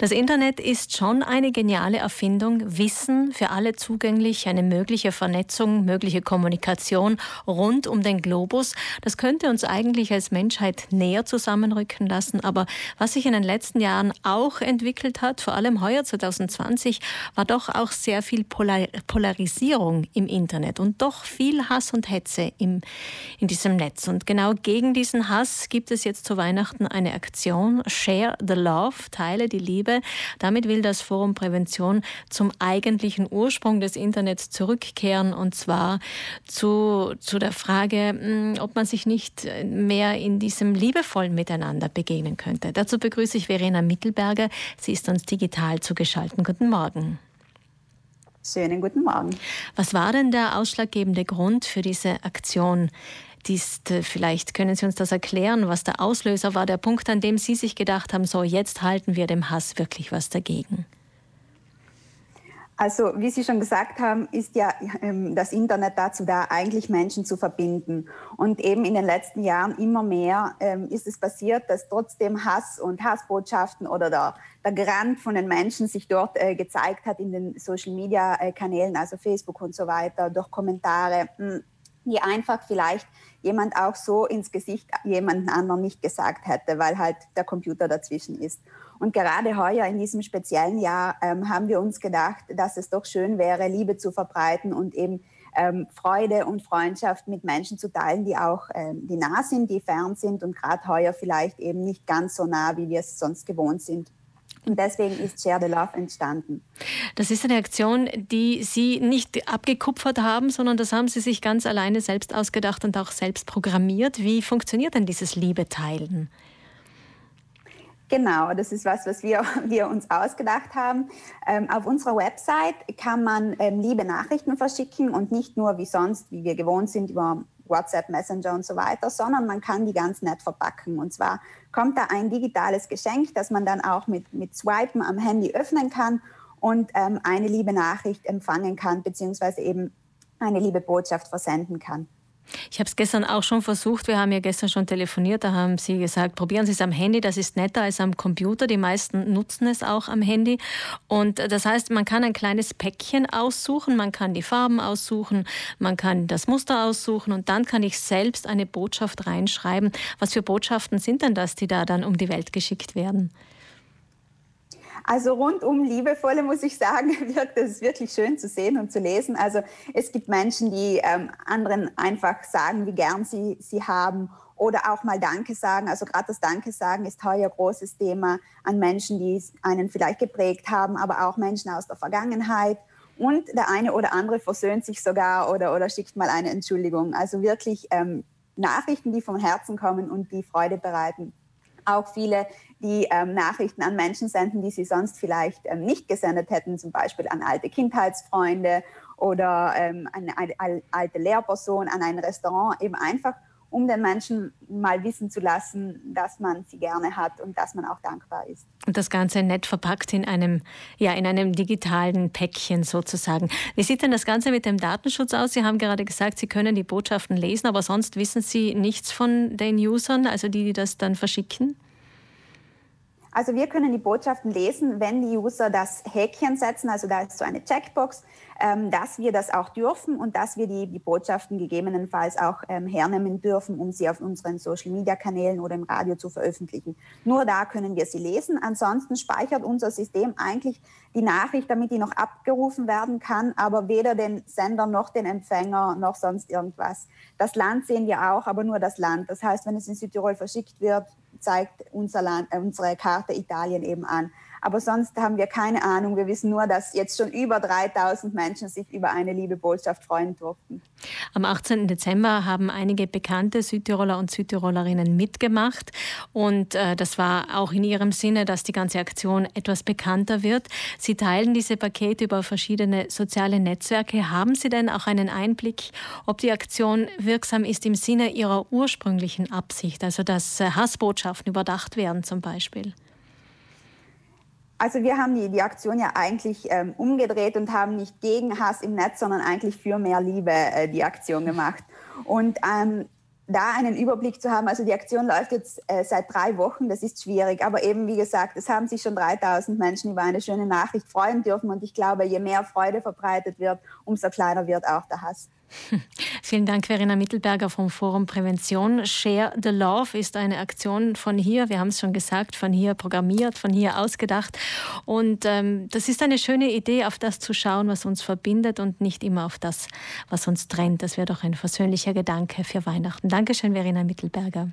Das Internet ist schon eine geniale Erfindung. Wissen für alle zugänglich, eine mögliche Vernetzung, mögliche Kommunikation rund um den Globus. Das könnte uns eigentlich als Menschheit näher zusammenrücken lassen. Aber was sich in den letzten Jahren auch entwickelt hat, vor allem heuer 2020, war doch auch sehr viel Polar Polarisierung im Internet und doch viel Hass und Hetze im, in diesem Netz. Und genau gegen diesen Hass gibt es jetzt zu Weihnachten eine Aktion. Share the Love, teile die Liebe. Liebe. Damit will das Forum Prävention zum eigentlichen Ursprung des Internets zurückkehren und zwar zu, zu der Frage, hm, ob man sich nicht mehr in diesem liebevollen Miteinander begegnen könnte. Dazu begrüße ich Verena Mittelberger. Sie ist uns digital zugeschaltet. Guten Morgen. Schönen guten Morgen. Was war denn der ausschlaggebende Grund für diese Aktion? ist, äh, vielleicht können Sie uns das erklären, was der Auslöser war, der Punkt, an dem Sie sich gedacht haben, so jetzt halten wir dem Hass wirklich was dagegen. Also wie Sie schon gesagt haben, ist ja ähm, das Internet dazu da, eigentlich Menschen zu verbinden. Und eben in den letzten Jahren immer mehr ähm, ist es passiert, dass trotzdem Hass und Hassbotschaften oder der, der Grand von den Menschen sich dort äh, gezeigt hat in den Social-Media-Kanälen, also Facebook und so weiter, durch Kommentare, hm, die einfach vielleicht jemand auch so ins Gesicht jemanden anderen nicht gesagt hätte, weil halt der Computer dazwischen ist. Und gerade heuer in diesem speziellen Jahr ähm, haben wir uns gedacht, dass es doch schön wäre, Liebe zu verbreiten und eben ähm, Freude und Freundschaft mit Menschen zu teilen, die auch ähm, die nah sind, die fern sind und gerade heuer vielleicht eben nicht ganz so nah, wie wir es sonst gewohnt sind. Und deswegen ist Share the Love entstanden. Das ist eine Aktion, die Sie nicht abgekupfert haben, sondern das haben Sie sich ganz alleine selbst ausgedacht und auch selbst programmiert. Wie funktioniert denn dieses Liebe-Teilen? Genau, das ist was, was wir, wir uns ausgedacht haben. Ähm, auf unserer Website kann man ähm, liebe Nachrichten verschicken und nicht nur wie sonst, wie wir gewohnt sind, über WhatsApp, Messenger und so weiter, sondern man kann die ganz nett verpacken. Und zwar kommt da ein digitales Geschenk, das man dann auch mit, mit Swipen am Handy öffnen kann und ähm, eine liebe Nachricht empfangen kann, beziehungsweise eben eine liebe Botschaft versenden kann. Ich habe es gestern auch schon versucht. Wir haben ja gestern schon telefoniert. Da haben Sie gesagt, probieren Sie es am Handy. Das ist netter als am Computer. Die meisten nutzen es auch am Handy. Und das heißt, man kann ein kleines Päckchen aussuchen. Man kann die Farben aussuchen. Man kann das Muster aussuchen. Und dann kann ich selbst eine Botschaft reinschreiben. Was für Botschaften sind denn das, die da dann um die Welt geschickt werden? Also rundum liebevolle, muss ich sagen, wirkt es wirklich schön zu sehen und zu lesen. Also es gibt Menschen, die ähm, anderen einfach sagen, wie gern sie sie haben oder auch mal Danke sagen. Also gerade das Danke sagen ist heuer großes Thema an Menschen, die einen vielleicht geprägt haben, aber auch Menschen aus der Vergangenheit. Und der eine oder andere versöhnt sich sogar oder, oder schickt mal eine Entschuldigung. Also wirklich ähm, Nachrichten, die vom Herzen kommen und die Freude bereiten auch viele, die ähm, Nachrichten an Menschen senden, die sie sonst vielleicht ähm, nicht gesendet hätten, zum Beispiel an alte Kindheitsfreunde oder ähm, an eine alte Lehrperson, an ein Restaurant, eben einfach um den Menschen mal wissen zu lassen, dass man sie gerne hat und dass man auch dankbar ist. Und das Ganze nett verpackt in einem, ja, in einem digitalen Päckchen sozusagen. Wie sieht denn das Ganze mit dem Datenschutz aus? Sie haben gerade gesagt, Sie können die Botschaften lesen, aber sonst wissen Sie nichts von den Usern, also die, die das dann verschicken? Also wir können die Botschaften lesen, wenn die User das Häkchen setzen, also da ist so eine Checkbox, ähm, dass wir das auch dürfen und dass wir die, die Botschaften gegebenenfalls auch ähm, hernehmen dürfen, um sie auf unseren Social-Media-Kanälen oder im Radio zu veröffentlichen. Nur da können wir sie lesen. Ansonsten speichert unser System eigentlich die Nachricht, damit die noch abgerufen werden kann, aber weder den Sender noch den Empfänger noch sonst irgendwas. Das Land sehen wir auch, aber nur das Land. Das heißt, wenn es in Südtirol verschickt wird, zeigt unser Land, äh, unsere Karte Italien eben an. Aber sonst haben wir keine Ahnung. Wir wissen nur, dass jetzt schon über 3000 Menschen sich über eine liebe Botschaft freuen durften. Am 18. Dezember haben einige bekannte Südtiroler und Südtirolerinnen mitgemacht. Und äh, das war auch in ihrem Sinne, dass die ganze Aktion etwas bekannter wird. Sie teilen diese Pakete über verschiedene soziale Netzwerke. Haben Sie denn auch einen Einblick, ob die Aktion wirksam ist im Sinne Ihrer ursprünglichen Absicht, also dass äh, Hassbotschaften überdacht werden zum Beispiel? Also wir haben die, die Aktion ja eigentlich ähm, umgedreht und haben nicht gegen Hass im Netz, sondern eigentlich für mehr Liebe äh, die Aktion gemacht. Und ähm, da einen Überblick zu haben. Also die Aktion läuft jetzt äh, seit drei Wochen, das ist schwierig. Aber eben, wie gesagt, es haben sich schon 3000 Menschen über eine schöne Nachricht freuen dürfen. Und ich glaube, je mehr Freude verbreitet wird, umso kleiner wird auch der Hass. Vielen Dank, Verena Mittelberger vom Forum Prävention. Share the Love ist eine Aktion von hier, wir haben es schon gesagt, von hier programmiert, von hier ausgedacht. Und ähm, das ist eine schöne Idee, auf das zu schauen, was uns verbindet und nicht immer auf das, was uns trennt. Das wäre doch ein versöhnlicher Gedanke für Weihnachten. Dankeschön, Verena Mittelberger.